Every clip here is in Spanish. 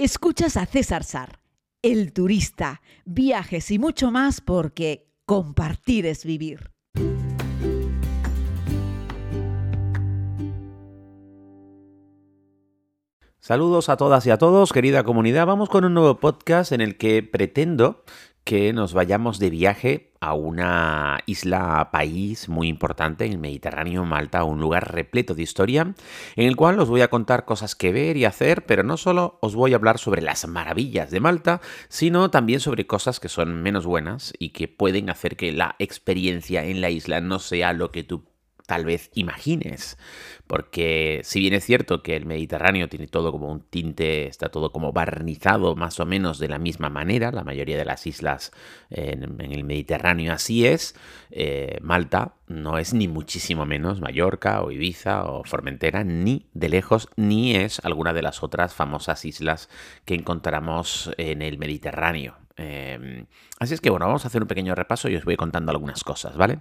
Escuchas a César Sar, el turista, viajes y mucho más porque compartir es vivir. Saludos a todas y a todos, querida comunidad. Vamos con un nuevo podcast en el que pretendo que nos vayamos de viaje a una isla país muy importante en el Mediterráneo, Malta, un lugar repleto de historia, en el cual os voy a contar cosas que ver y hacer, pero no solo os voy a hablar sobre las maravillas de Malta, sino también sobre cosas que son menos buenas y que pueden hacer que la experiencia en la isla no sea lo que tú tal vez imagines. Porque si bien es cierto que el Mediterráneo tiene todo como un tinte, está todo como barnizado más o menos de la misma manera, la mayoría de las islas en, el Mediterráneo así es, eh, Malta no es ni muchísimo menos Mallorca o Ibiza o Formentera, ni de lejos, ni es alguna de las otras famosas islas que encontramos en el Mediterráneo. Em, así es que bueno, vamos a hacer un pequeño repaso y os voy contando algunas cosas, ¿vale?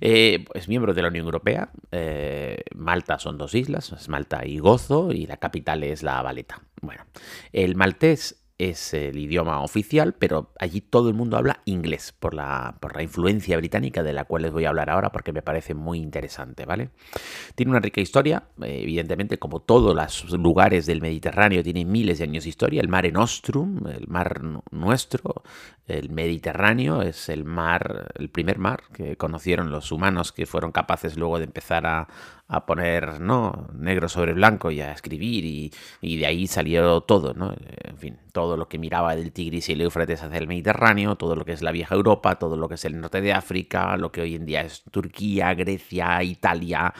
Eh, es miembro de la Unión Europea. Eh, Malta son dos islas, es Malta y Gozo, y la capital es La Valeta. Bueno, el maltés es el idioma oficial, pero allí todo el mundo habla inglés por la, por la influencia británica de la cual les voy a hablar ahora porque me parece muy interesante, ¿vale? Tiene una rica historia, evidentemente como todos los lugares del Mediterráneo tienen miles de años de historia, el Mare Nostrum, el mar nuestro, el Mediterráneo es el mar, el primer mar que conocieron los humanos que fueron capaces luego de empezar a, a poner ¿no? negro sobre blanco y a escribir y, de ahí salió todo, ¿no? En fin, todo lo que miraba del Tigris y el Éufrates hacia el Mediterráneo, todo lo que es la vieja Europa, todo lo que es el norte de África, lo que hoy en día es Turquía, Grecia, Italia.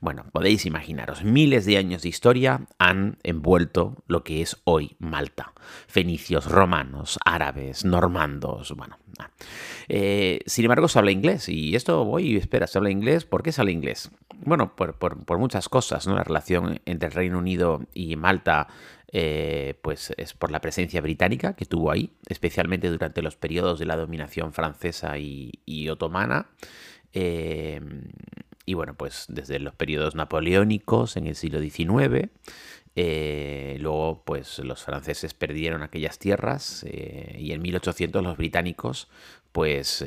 Bueno, podéis imaginaros, miles de años de historia han envuelto lo que es hoy Malta. Fenicios, romanos, árabes, normandos, bueno. Eh, sin embargo, se habla inglés y esto voy y espera, se habla inglés. ¿Por qué se habla inglés? Bueno, por, muchas cosas, ¿no? La relación entre el Reino Unido y Malta, eh, pues es por la presencia británica que tuvo ahí, especialmente durante los periodos de la dominación francesa y, otomana. Eh, y bueno, pues desde los periodos napoleónicos en el siglo XIX. Eh, luego, pues los franceses perdieron aquellas tierras y en 1800 los británicos pues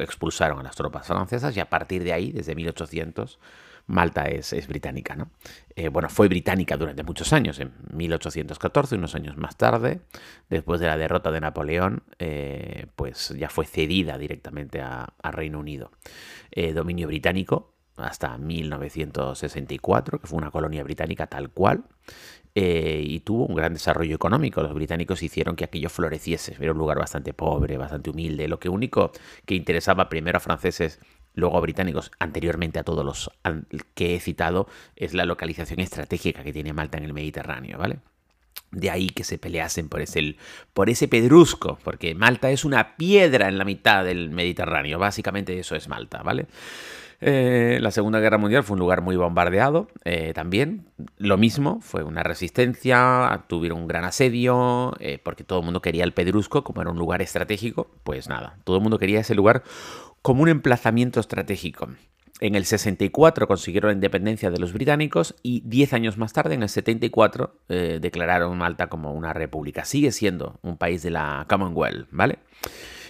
expulsaron a las tropas francesas y a partir de ahí, desde 1800, Malta es, británica, ¿no? Eh, bueno, fue británica durante muchos años, en 1814, unos años más tarde, después de la derrota de Napoleón, eh, pues ya fue cedida directamente a, Reino Unido. Eh, dominio británico hasta 1964, que fue una colonia británica tal cual, y tuvo un gran desarrollo económico. Los británicos hicieron que aquello floreciese. Era un lugar bastante pobre, bastante humilde. Lo que único que interesaba primero a franceses luego británicos, anteriormente a todos los que he citado, es la localización estratégica que tiene Malta en el Mediterráneo, ¿vale? De ahí que se peleasen por ese, por ese pedrusco, porque Malta es una piedra en la mitad del Mediterráneo, básicamente eso es Malta, ¿vale? Eh, la Segunda Guerra Mundial fue un lugar muy bombardeado eh, también. Lo mismo, fue una resistencia, tuvieron un gran asedio, eh, porque todo el mundo quería el Pedrusco, como era un lugar estratégico, pues nada, todo el mundo quería ese lugar como un emplazamiento estratégico. En el 64 consiguieron la independencia de los británicos y 10 años más tarde, en el 74, eh, declararon Malta como una república. Sigue siendo un país de la Commonwealth, ¿vale?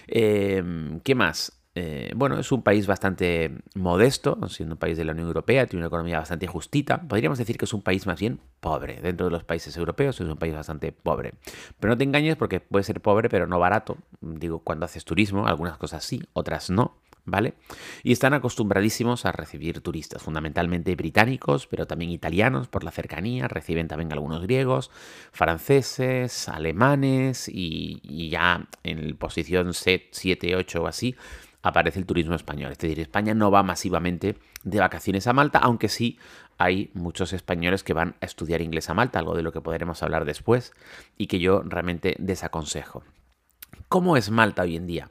Em, ¿Qué más? Eh, bueno, es un país bastante modesto, siendo un país de la Unión Europea, tiene una economía bastante justita. Podríamos decir que es un país más bien pobre. Dentro de los países europeos es un país bastante pobre. Pero no te engañes porque puede ser pobre pero no barato. Digo, cuando haces turismo, algunas cosas sí, otras no. ¿vale? Y están acostumbradísimos a recibir turistas, fundamentalmente británicos, pero también italianos por la cercanía, reciben también algunos griegos, franceses, alemanes y, ya en posición 7, 8 o así aparece el turismo español. Es decir, España no va masivamente de vacaciones a Malta, aunque sí hay muchos españoles que van a estudiar inglés a Malta, algo de lo que podremos hablar después y que yo realmente desaconsejo. ¿Cómo es Malta hoy en día?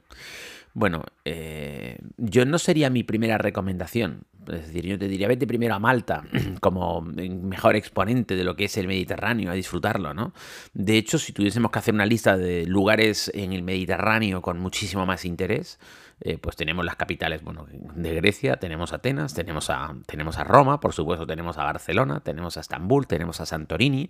Bueno, eh, yo no sería mi primera recomendación. Es decir, yo te diría, vete primero a Malta como mejor exponente de lo que es el Mediterráneo, a disfrutarlo, ¿no? De hecho, si tuviésemos que hacer una lista de lugares en el Mediterráneo con muchísimo más interés, eh, pues tenemos las capitales bueno, de Grecia, tenemos Atenas, tenemos a, tenemos a Roma, por supuesto tenemos a Barcelona, tenemos a Estambul, tenemos a Santorini,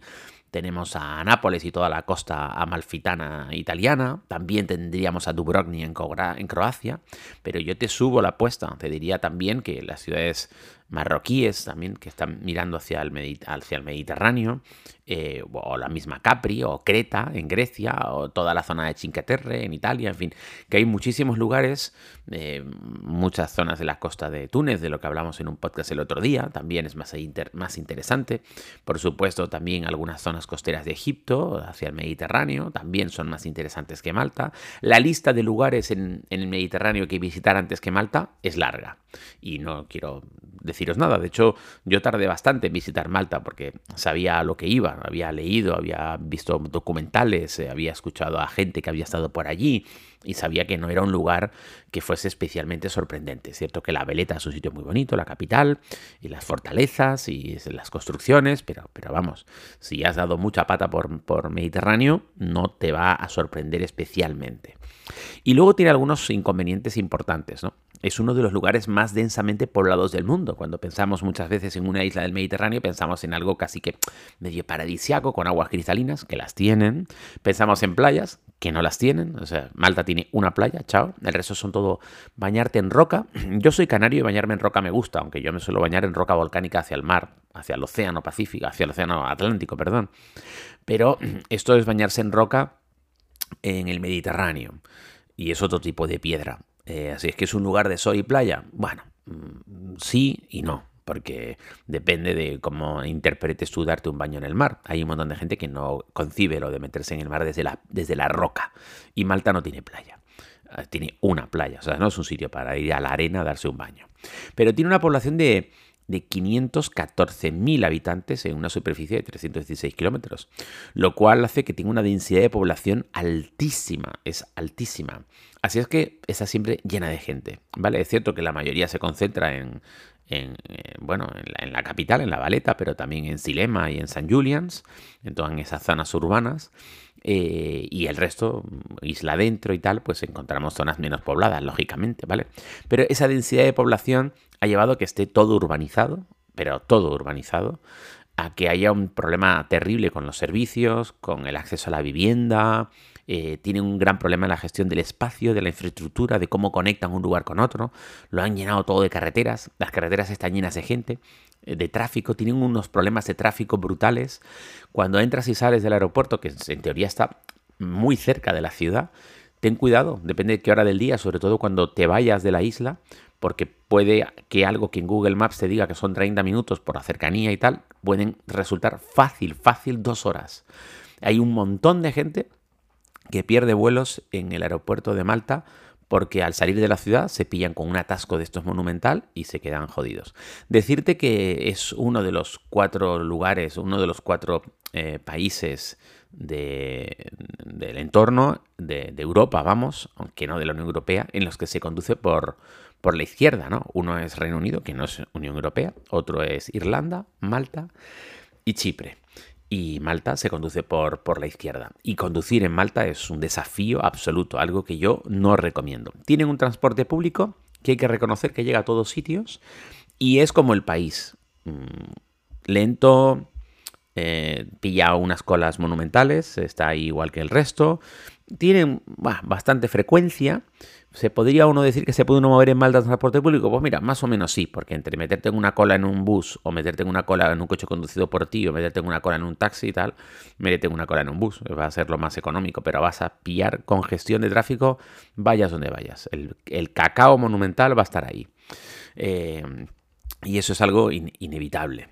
tenemos a Nápoles y toda la costa amalfitana italiana, también tendríamos a Dubrovnik en, en Croacia, pero yo te subo la apuesta, te diría también que las ciudades marroquíes también que están mirando hacia el, Mediterráneo, eh, o la misma Capri, o Creta en Grecia, o toda la zona de Cinque Terre en Italia, en fin, que hay muchísimos lugares, eh, muchas zonas de la costa de Túnez, de lo que hablamos en un podcast el otro día, también es más, más interesante. Por supuesto, también algunas zonas costeras de Egipto, hacia el Mediterráneo, también son más interesantes que Malta. La lista de lugares en, en el Mediterráneo que visitar antes que Malta es larga, y no quiero deciros nada. De hecho, yo tardé bastante en visitar Malta porque sabía a lo que iba, había leído, había visto documentales, eh, había escuchado a gente que había estado por allí y sabía que no era un lugar que fuese especialmente sorprendente. Es cierto que la Veleta es un sitio muy bonito, la capital, y las fortalezas y las construcciones, pero, pero vamos, si has dado mucha pata por, por Mediterráneo, no te va a sorprender especialmente. Y luego tiene algunos inconvenientes importantes, ¿no? es uno de los lugares más densamente poblados del mundo. Cuando pensamos muchas veces en una isla del Mediterráneo, pensamos en algo casi que medio paradisiaco, con aguas cristalinas, que las tienen. Pensamos en playas, que no las tienen. O sea, Malta tiene una playa, chao. El resto son todo bañarte en roca. Yo soy canario y bañarme en roca me gusta, aunque yo me suelo bañar en roca volcánica hacia el mar, hacia el océano Pacífico, hacia el océano Atlántico, perdón. Pero esto es bañarse en roca en el Mediterráneo. Y es otro tipo de piedra. Eh, así es que es un lugar de sol y playa. Bueno, mm, sí y no, porque depende de cómo interpretes tú darte un baño en el mar. Hay un montón de gente que no concibe lo de meterse en el mar desde la, desde la roca. Y Malta no tiene playa. Ah, tiene una playa, o sea, no es un sitio para ir a la arena a darse un baño. Pero tiene una población de de 514.000 habitantes en una superficie de 316 kilómetros, lo cual hace que tenga una densidad de población altísima, es altísima. Así es que está siempre llena de gente, ¿vale? Es cierto que la mayoría se concentra en, en, eh, bueno, en la, capital, en La Valeta, pero también en Silema y en San Julians, en todas esas zonas urbanas. Eh, y el resto, isla dentro y tal, pues encontramos zonas menos pobladas, lógicamente, ¿vale? Pero esa densidad de población ha llevado a que esté todo urbanizado, pero todo urbanizado, a que haya un problema terrible con los servicios, con el acceso a la vivienda, eh, tienen un gran problema en la gestión del espacio, de la infraestructura, de cómo conectan un lugar con otro. Lo han llenado todo de carreteras, las carreteras están llenas de gente, de tráfico, tienen unos problemas de tráfico brutales. Cuando entras y sales del aeropuerto, que en teoría está muy cerca de la ciudad, ten cuidado, depende de qué hora del día, sobre todo cuando te vayas de la isla, porque puede que algo que en Google Maps te diga que son 30 minutos por la cercanía y tal, pueden resultar fácil, fácil dos horas. Hay un montón de gente que pierde vuelos en el aeropuerto de Malta porque al salir de la ciudad se pillan con un atasco de estos monumental y se quedan jodidos. Decirte que es uno de los cuatro lugares, uno de los cuatro eh, países del entorno de, Europa, vamos, aunque no de la Unión Europea, en los que se conduce por, por la izquierda, ¿no? Uno es Reino Unido, que no es Unión Europea, otro es Irlanda, Malta y Chipre y Malta se conduce por, por la izquierda. Y conducir en Malta es un desafío absoluto, algo que yo no recomiendo. Tienen un transporte público que hay que reconocer que llega a todos sitios y es como el país. Mm, lento, eh, pilla unas colas monumentales, está igual que el resto. Tienen bastante frecuencia, ¿Se podría uno decir que se puede uno mover en Malta en transporte público? Pues mira, más o menos sí, porque entre meterte en una cola en un bus o meterte en una cola en un coche conducido por ti o meterte en una cola en un taxi y tal, meterte en una cola en un bus. Va a ser lo más económico, pero vas a pillar congestión de tráfico, vayas donde vayas. El, cacao monumental va a estar ahí. Eh, y eso es algo inevitable.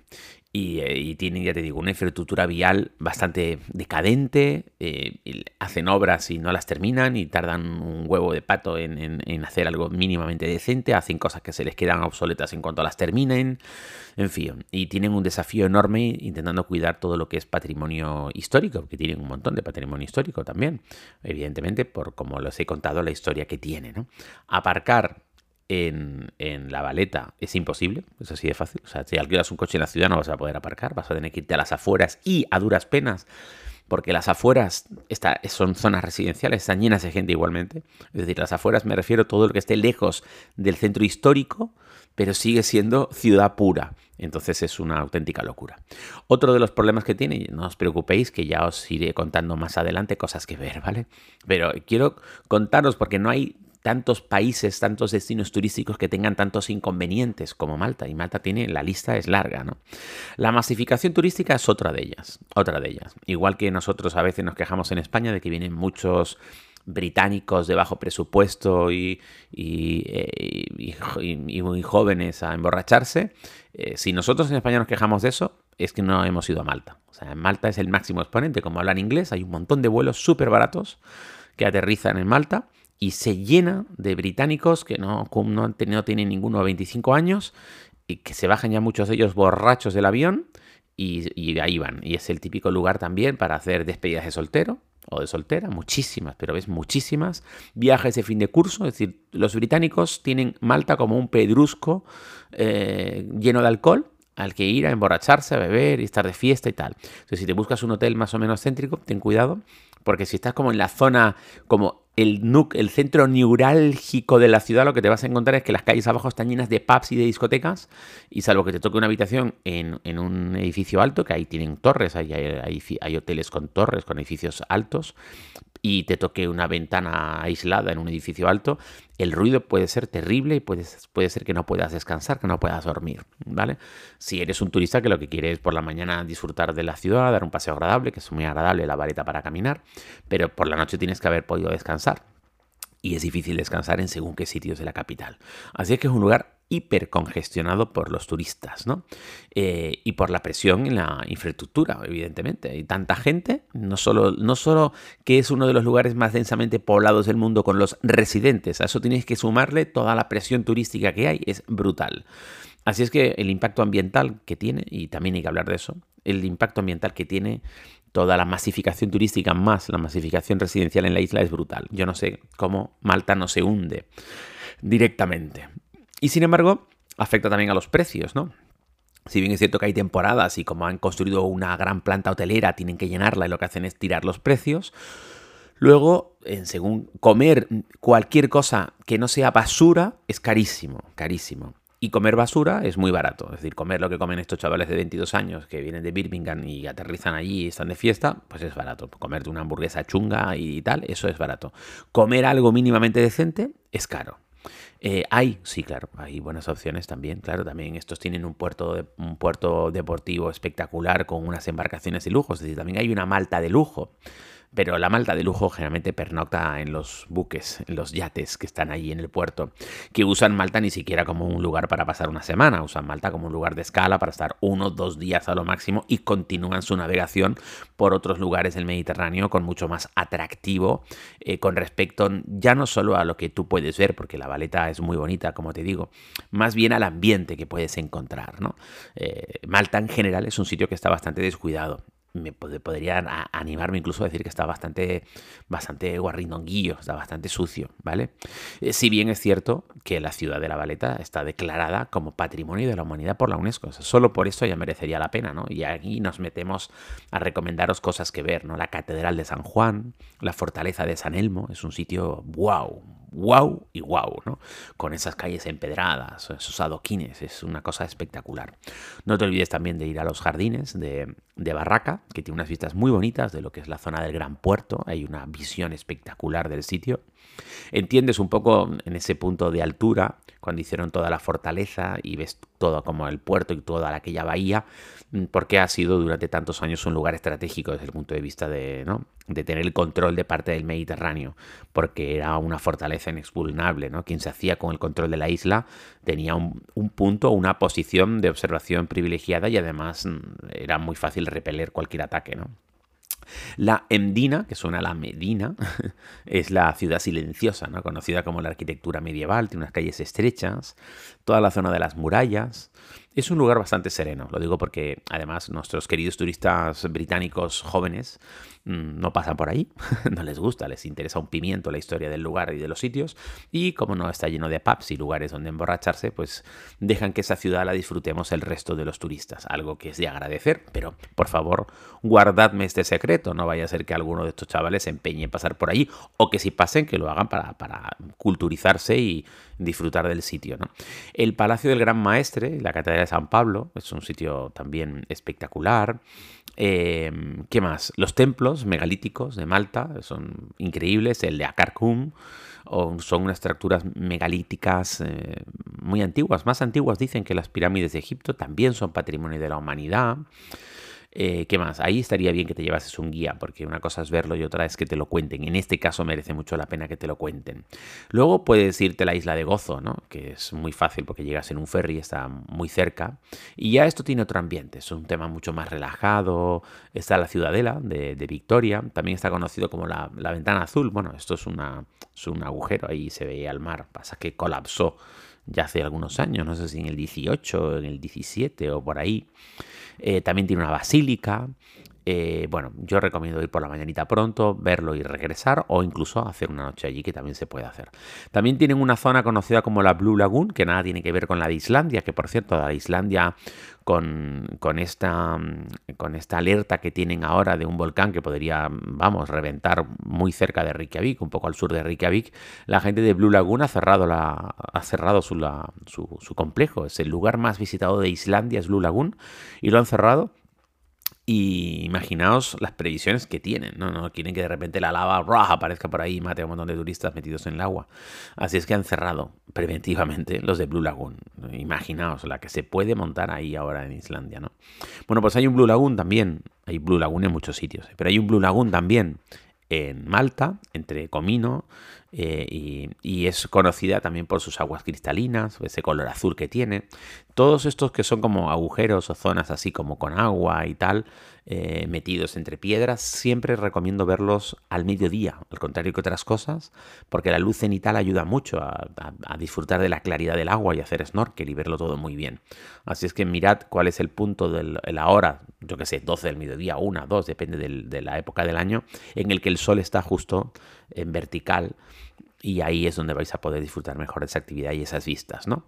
Eh, y, tienen, ya te digo, una infraestructura vial bastante decadente, eh, hacen obras y no las terminan y tardan un huevo de pato en, hacer algo mínimamente decente, hacen cosas que se les quedan obsoletas en cuanto las terminen, en fin, y tienen un desafío enorme intentando cuidar todo lo que es patrimonio histórico, que tienen un montón de patrimonio histórico también, evidentemente por como les he contado la historia que tiene, ¿no? Aparcar en, la baleta es imposible, es así de fácil. O sea, si alquilas un coche en la ciudad no vas a poder aparcar, vas a tener que irte a las afueras y a duras penas, porque las afueras son zonas residenciales, están llenas de gente igualmente. Es decir, las afueras me refiero a todo lo que esté lejos del centro histórico, pero sigue siendo ciudad pura. Entonces es una auténtica locura. Otro de los problemas que tiene, no os preocupéis, que ya os iré contando más adelante cosas que ver, ¿vale? Pero quiero contaros porque no hay tantos países, tantos destinos turísticos que tengan tantos inconvenientes como Malta. Y Malta tiene, la lista es larga, ¿no? La masificación turística es otra de ellas, otra de ellas. Igual que nosotros a veces nos quejamos en España de que vienen muchos británicos de bajo presupuesto y, y, eh, muy jóvenes a emborracharse. Eh, si nosotros en España nos quejamos de eso, es que no hemos ido a Malta. O sea, Malta es el máximo exponente. Como hablan inglés, hay un montón de vuelos súper baratos que aterrizan en Malta y se llena de británicos que no, no, tienen ninguno de 25 años y que se bajan ya muchos de ellos borrachos del avión y, ahí van. Y es el típico lugar también para hacer despedidas de soltero o de soltera, muchísimas, pero ves muchísimas. Viajes de fin de curso, es decir, los británicos tienen Malta como un pedrusco eh, lleno de alcohol al que ir a emborracharse, a beber y estar de fiesta y tal. Entonces, si te buscas un hotel más o menos céntrico, ten cuidado, porque si estás como en la zona, como el, el centro neurálgico de la ciudad, lo que te vas a encontrar es que las calles abajo están llenas de pubs y de discotecas, y salvo que te toque una habitación en, un edificio alto, que ahí tienen torres, hay, hay, hoteles con torres, con edificios altos, y te toque una ventana aislada en un edificio alto, el ruido puede ser terrible y puede, puede ser que no puedas descansar, que no puedas dormir, ¿vale? Si eres un turista que lo que quiere es por la mañana disfrutar de la ciudad, dar un paseo agradable, que es muy agradable la vareta para caminar, pero por la noche tienes que haber podido descansar. Y es difícil descansar en según qué sitios de la capital. Así es que es un lugar hipercongestionado por los turistas, ¿no? Eh, y por la presión en la infraestructura, evidentemente. Hay tanta gente, no solo, no solo que es uno de los lugares más densamente poblados del mundo con los residentes, a eso tienes que sumarle toda la presión turística que hay, es brutal. Así es que el impacto ambiental que tiene, y también hay que hablar de eso, el impacto ambiental que tiene toda la masificación turística más la masificación residencial en la isla es brutal. Yo no sé cómo Malta no se hunde directamente. Y sin embargo, afecta también a los precios, ¿no? Si bien es cierto que hay temporadas y como han construido una gran planta hotelera, tienen que llenarla y lo que hacen es tirar los precios. Luego, en según comer cualquier cosa que no sea basura es carísimo, carísimo. Y comer basura es muy barato. Es decir, comer lo que comen estos chavales de 22 años que vienen de Birmingham y aterrizan allí y están de fiesta, pues es barato. Comerte una hamburguesa chunga y tal, eso es barato. Comer algo mínimamente decente es caro. Eh, hay, sí, claro, hay buenas opciones también, claro, también estos tienen un puerto, un puerto deportivo espectacular con unas embarcaciones de lujo, es decir, también hay una malta de lujo. Pero la Malta de lujo generalmente pernocta en los buques, en los yates que están allí en el puerto, que usan Malta ni siquiera como un lugar para pasar una semana, usan Malta como un lugar de escala para estar uno dos días a lo máximo y continúan su navegación por otros lugares del Mediterráneo con mucho más atractivo eh, con respecto ya no solo a lo que tú puedes ver, porque la baleta es muy bonita, como te digo, más bien al ambiente que puedes encontrar. ¿no? Eh, Malta en general es un sitio que está bastante descuidado me podría animarme incluso a decir que está bastante, bastante guarrindonguillo, está bastante sucio, ¿vale? Eh, si bien es cierto que la ciudad de La Valeta está declarada como Patrimonio de la Humanidad por la UNESCO, solo por eso ya merecería la pena, ¿no? Y aquí nos metemos a recomendaros cosas que ver, ¿no? La Catedral de San Juan, la Fortaleza de San Elmo, es un sitio wow, wow y wow, ¿no? Con esas calles empedradas, esos adoquines, es una cosa espectacular. No te olvides también de ir a los jardines de, de Barraca, que tiene unas vistas muy bonitas de lo que es la zona del Gran Puerto. Hay una visión espectacular del sitio. Entiendes un poco en ese punto de altura, cuando hicieron toda la fortaleza y ves todo como el puerto y toda aquella bahía, mm, porque ha sido durante tantos años un lugar estratégico desde el punto de vista de, ¿no? de tener el control de parte del Mediterráneo, porque era una fortaleza inexpugnable. ¿no? Quien se hacía con el control de la isla tenía un, un punto, una posición de observación privilegiada y además mm, era muy fácil repeler cualquier ataque. ¿no? La Emdina, que suena a la Medina, es la ciudad silenciosa, ¿no? conocida como la arquitectura medieval, tiene unas calles estrechas, toda la zona de las murallas, es un lugar bastante sereno, lo digo porque además nuestros queridos turistas británicos jóvenes mm, no pasan por ahí, no les gusta, les interesa un pimiento la historia del lugar y de los sitios y como no está lleno de pubs y lugares donde emborracharse, pues dejan que esa ciudad la disfrutemos el resto de los turistas, algo que es de agradecer, pero por favor guardadme este secreto, no vaya a ser que alguno de estos chavales se empeñe en pasar por allí o que si pasen que lo hagan para, para culturizarse y disfrutar del sitio. ¿no? El Palacio del Gran Maestre, la Catedral de San Pablo, es un sitio también espectacular. Em, ¿Qué más? Los templos megalíticos de Malta son increíbles. El de Akarkum son unas estructuras megalíticas eh, muy antiguas, más antiguas dicen que las pirámides de Egipto, también son patrimonio de la humanidad. Eh, ¿Qué más? Ahí estaría bien que te llevases un guía, porque una cosa es verlo y otra es que te lo cuenten. En este caso merece mucho la pena que te lo cuenten. Luego puedes irte a la isla de Gozo, ¿no? que es muy fácil porque llegas en un ferry, está muy cerca. Y ya esto tiene otro ambiente, es un tema mucho más relajado. Está la ciudadela de, Victoria, también está conocido como la, ventana azul. Bueno, esto es, una, es un agujero, ahí se veía el mar, pasa que colapsó ya hace algunos años, no sé si en el 18, en el 17 o por ahí. Eh, también tiene una basílica. Eh, bueno, yo recomiendo ir por la mañanita pronto, verlo y regresar, o incluso hacer una noche allí, que también se puede hacer. También tienen una zona conocida como la Blue Lagoon, que nada tiene que ver con la de Islandia, que por cierto, la de Islandia con, esta, con esta alerta que tienen ahora de un volcán que podría, vamos, reventar muy cerca de Reykjavik, un poco al sur de Reykjavik, la gente de Blue Lagoon ha cerrado, la, ha cerrado su, su complejo. Es el lugar más visitado de Islandia, es Blue Lagoon, y lo han cerrado imaginaos las previsiones que tienen, ¿no? No quieren que de repente la lava aparezca por ahí y mate a un montón de turistas metidos en el agua. Así es que han cerrado preventivamente los de Blue Lagoon. Imaginaos la que se puede montar ahí ahora en Islandia, ¿no? Bueno, pues hay un Blue Lagoon también. Hay Blue Lagoon en muchos sitios, pero hay un Blue Lagoon también en Malta, entre Comino, eh, y, es conocida también por sus aguas cristalinas, ese color azul que tiene. Todos estos que son como agujeros o zonas así como con agua y tal, eh, metidos entre piedras, siempre recomiendo verlos al mediodía, al contrario que otras cosas, porque la luz cenital ayuda mucho a, disfrutar de la claridad del agua y hacer snorkel y verlo todo muy bien. Así es que mirad cuál es el punto de la hora, yo que sé, 12 del mediodía, 1, 2, depende de la época del año, en el que el sol está justo en vertical y ahí es donde vais a poder disfrutar mejor de esa actividad y esas vistas, ¿no?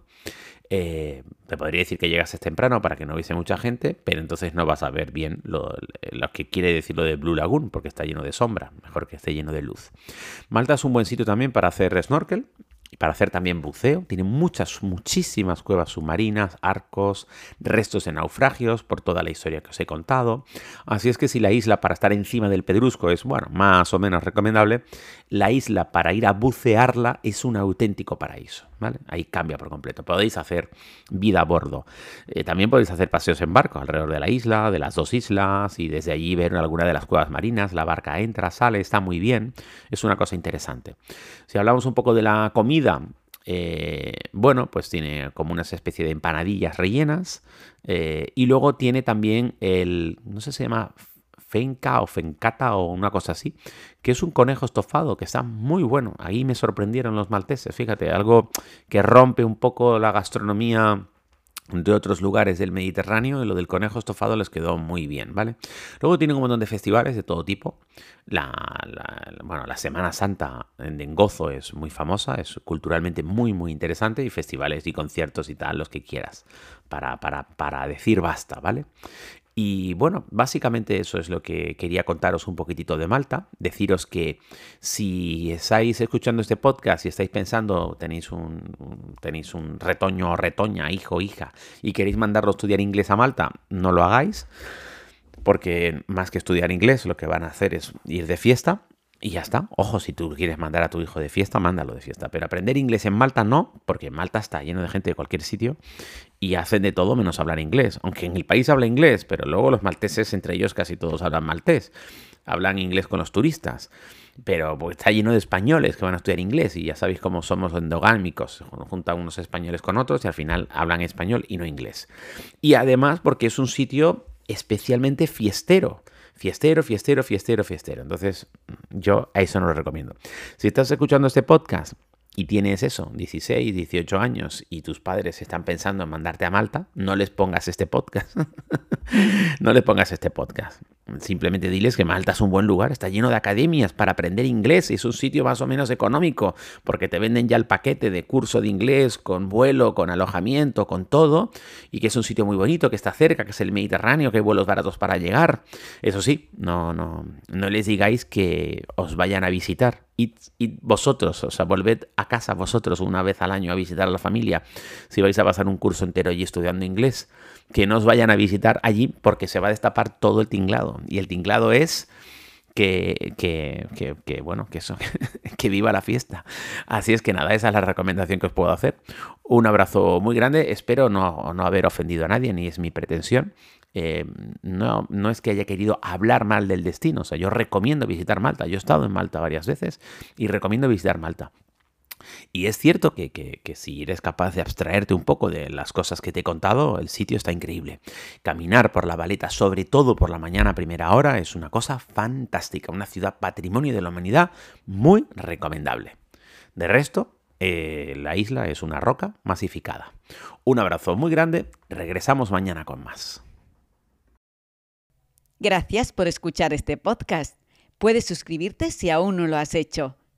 Eh, te podría decir que llegases temprano para que no hubiese mucha gente, pero entonces no vas a ver bien lo, lo, que quiere decir lo de Blue Lagoon, porque está lleno de sombra, mejor que esté lleno de luz. Malta es un buen sitio también para hacer snorkel, para hacer también buceo. Tiene muchas, muchísimas cuevas submarinas, arcos, restos de naufragios por toda la historia que os he contado. Así es que si la isla para estar encima del pedrusco es, bueno, más o menos recomendable, la isla para ir a bucearla es un auténtico paraíso. ¿vale? Ahí cambia por completo. Podéis hacer vida a bordo. Eh, también podéis hacer paseos en barco alrededor de la isla, de las dos islas, y desde allí ver alguna de las cuevas marinas. La barca entra, sale, está muy bien. Es una cosa interesante. Si hablamos un poco de la comida, eh, bueno, pues tiene como una especie de empanadillas rellenas. Eh, y luego tiene también el, no sé si se llama fenca o fencata o una cosa así, que es un conejo estofado que está muy bueno. Ahí me sorprendieron los malteses, fíjate, algo que rompe un poco la gastronomía de otros lugares del Mediterráneo y lo del conejo estofado les quedó muy bien, ¿vale? Luego tienen un montón de festivales de todo tipo. La, bueno, la Semana Santa en Gozo es muy famosa, es culturalmente muy, muy interesante y festivales y conciertos y tal, los que quieras, para, para, para decir basta, ¿vale? Y bueno, básicamente eso es lo que quería contaros un poquitito de Malta. Deciros que si estáis escuchando este podcast y estáis pensando, tenéis un, tenéis un retoño o retoña, hijo, hija, y queréis mandarlo a estudiar inglés a Malta, no lo hagáis porque más que estudiar inglés, lo que van a hacer es ir de fiesta y ya está. Ojo, si tú quieres mandar a tu hijo de fiesta, mándalo de fiesta. Pero aprender inglés en Malta no, porque Malta está lleno de gente de cualquier sitio y hacen de todo menos hablar inglés. Aunque en el país habla inglés, pero luego los malteses, entre ellos casi todos hablan maltés. Hablan inglés con los turistas. Pero pues, está lleno de españoles que van a estudiar inglés y ya sabéis cómo somos endogámicos. Juntan unos españoles con otros y al final hablan español y no inglés. Y además porque es un sitio especialmente fiestero fiestero, fiestero, fiestero, fiestero. Entonces, yo a eso no lo recomiendo. Si estás escuchando este podcast y tienes eso, 16, 18 años, y tus padres están pensando en mandarte a Malta, no les pongas este podcast. no les pongas este podcast. Simplemente diles que Malta es un buen lugar, está lleno de academias para aprender inglés, es un sitio más o menos económico, porque te venden ya el paquete de curso de inglés con vuelo, con alojamiento, con todo, y que es un sitio muy bonito, que está cerca, que es el Mediterráneo, que hay vuelos baratos para llegar. Eso sí, no, no, no les digáis que os vayan a visitar. Y, vosotros, o sea, volved a casa vosotros una vez al año a visitar a la familia, si vais a pasar un curso entero allí estudiando inglés que no os vayan a visitar allí porque se va a destapar todo el tinglado. Y el tinglado es que, que, que, bueno, que eso, que viva la fiesta. Así es que nada, esa es la recomendación que os puedo hacer. Un abrazo muy grande, espero no, no haber ofendido a nadie, ni es mi pretensión. Eh, no, no es que haya querido hablar mal del destino, o sea, yo recomiendo visitar Malta. Yo he estado en Malta varias veces y recomiendo visitar Malta. Y es cierto que, si eres capaz de abstraerte un poco de las cosas que te he contado, el sitio está increíble. Caminar por la Valeta, sobre todo por la mañana a primera hora, es una cosa fantástica. Una ciudad patrimonio de la humanidad muy recomendable. De resto, eh, la isla es una roca masificada. Un abrazo muy grande, regresamos mañana con más. Gracias por escuchar este podcast. Puedes suscribirte si aún no lo has hecho